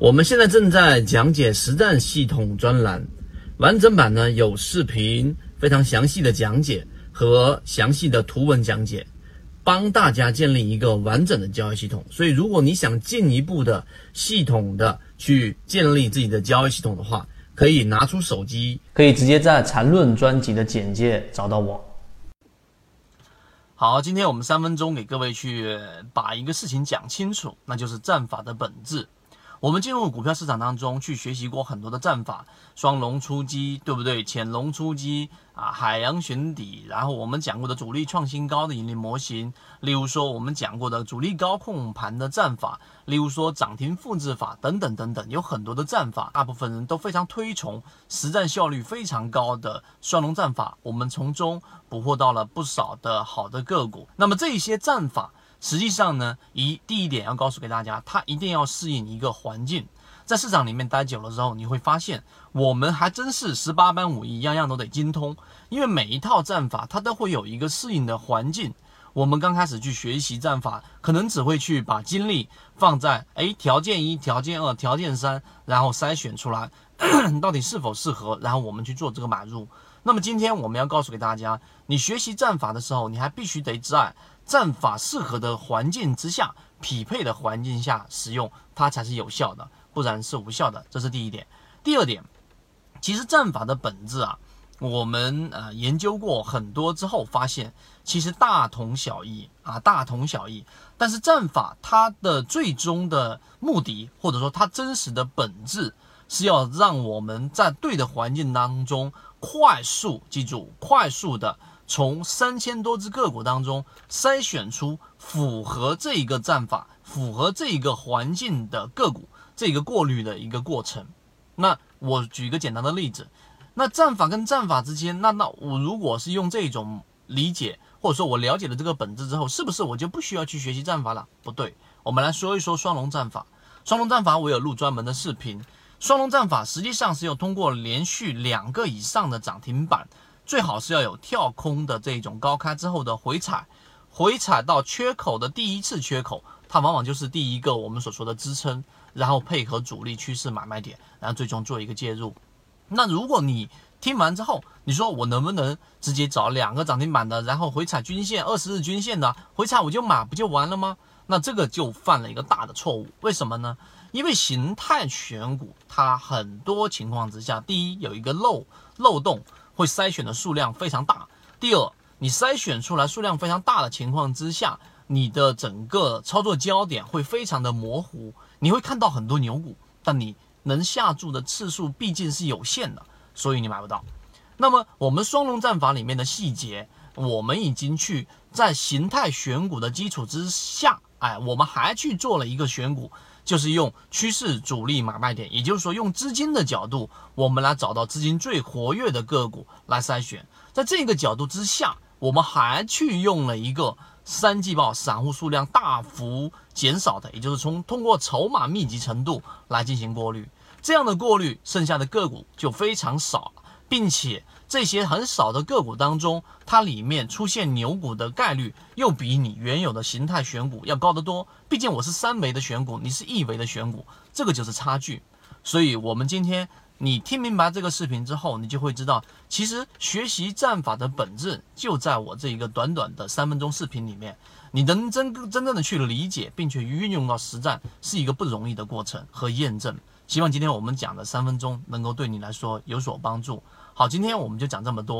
我们现在正在讲解实战系统专栏，完整版呢有视频，非常详细的讲解和详细的图文讲解，帮大家建立一个完整的交易系统。所以，如果你想进一步的系统的去建立自己的交易系统的话，可以拿出手机，可以直接在缠论专辑的简介找到我。好，今天我们三分钟给各位去把一个事情讲清楚，那就是战法的本质。我们进入股票市场当中去学习过很多的战法，双龙出击，对不对？潜龙出击啊，海洋寻底，然后我们讲过的主力创新高的盈利模型，例如说我们讲过的主力高控盘的战法，例如说涨停复制法等等等等，有很多的战法，大部分人都非常推崇，实战效率非常高的双龙战法，我们从中捕获到了不少的好的个股。那么这些战法。实际上呢，一第一点要告诉给大家，它一定要适应一个环境，在市场里面待久了之后，你会发现，我们还真是十八般武艺，样样都得精通。因为每一套战法，它都会有一个适应的环境。我们刚开始去学习战法，可能只会去把精力放在哎条件一、条件二、条件三，然后筛选出来 到底是否适合，然后我们去做这个买入。那么今天我们要告诉给大家，你学习战法的时候，你还必须得在。战法适合的环境之下，匹配的环境下使用它才是有效的，不然是无效的。这是第一点。第二点，其实战法的本质啊，我们呃研究过很多之后发现，其实大同小异啊，大同小异。但是战法它的最终的目的，或者说它真实的本质，是要让我们在对的环境当中快速记住，快速的。从三千多只个股当中筛选出符合这一个战法、符合这一个环境的个股，这个过滤的一个过程。那我举一个简单的例子，那战法跟战法之间，那那我如果是用这种理解，或者说我了解了这个本质之后，是不是我就不需要去学习战法了？不对，我们来说一说双龙战法。双龙战法我有录专门的视频。双龙战法实际上是要通过连续两个以上的涨停板。最好是要有跳空的这种高开之后的回踩，回踩到缺口的第一次缺口，它往往就是第一个我们所说的支撑，然后配合主力趋势买卖点，然后最终做一个介入。那如果你听完之后，你说我能不能直接找两个涨停板的，然后回踩均线二十日均线的回踩我就买不就完了吗？那这个就犯了一个大的错误。为什么呢？因为形态选股它很多情况之下，第一有一个漏漏洞。会筛选的数量非常大。第二，你筛选出来数量非常大的情况之下，你的整个操作焦点会非常的模糊。你会看到很多牛股，但你能下注的次数毕竟是有限的，所以你买不到。那么我们双龙战法里面的细节，我们已经去在形态选股的基础之下，哎，我们还去做了一个选股。就是用趋势主力买卖点，也就是说用资金的角度，我们来找到资金最活跃的个股来筛选。在这个角度之下，我们还去用了一个三季报散户数量大幅减少的，也就是从通过筹码密集程度来进行过滤。这样的过滤，剩下的个股就非常少，并且。这些很少的个股当中，它里面出现牛股的概率又比你原有的形态选股要高得多。毕竟我是三维的选股，你是一维的选股，这个就是差距。所以，我们今天你听明白这个视频之后，你就会知道，其实学习战法的本质就在我这一个短短的三分钟视频里面。你能真真正的去理解，并且运用到实战，是一个不容易的过程和验证。希望今天我们讲的三分钟能够对你来说有所帮助。好，今天我们就讲这么多。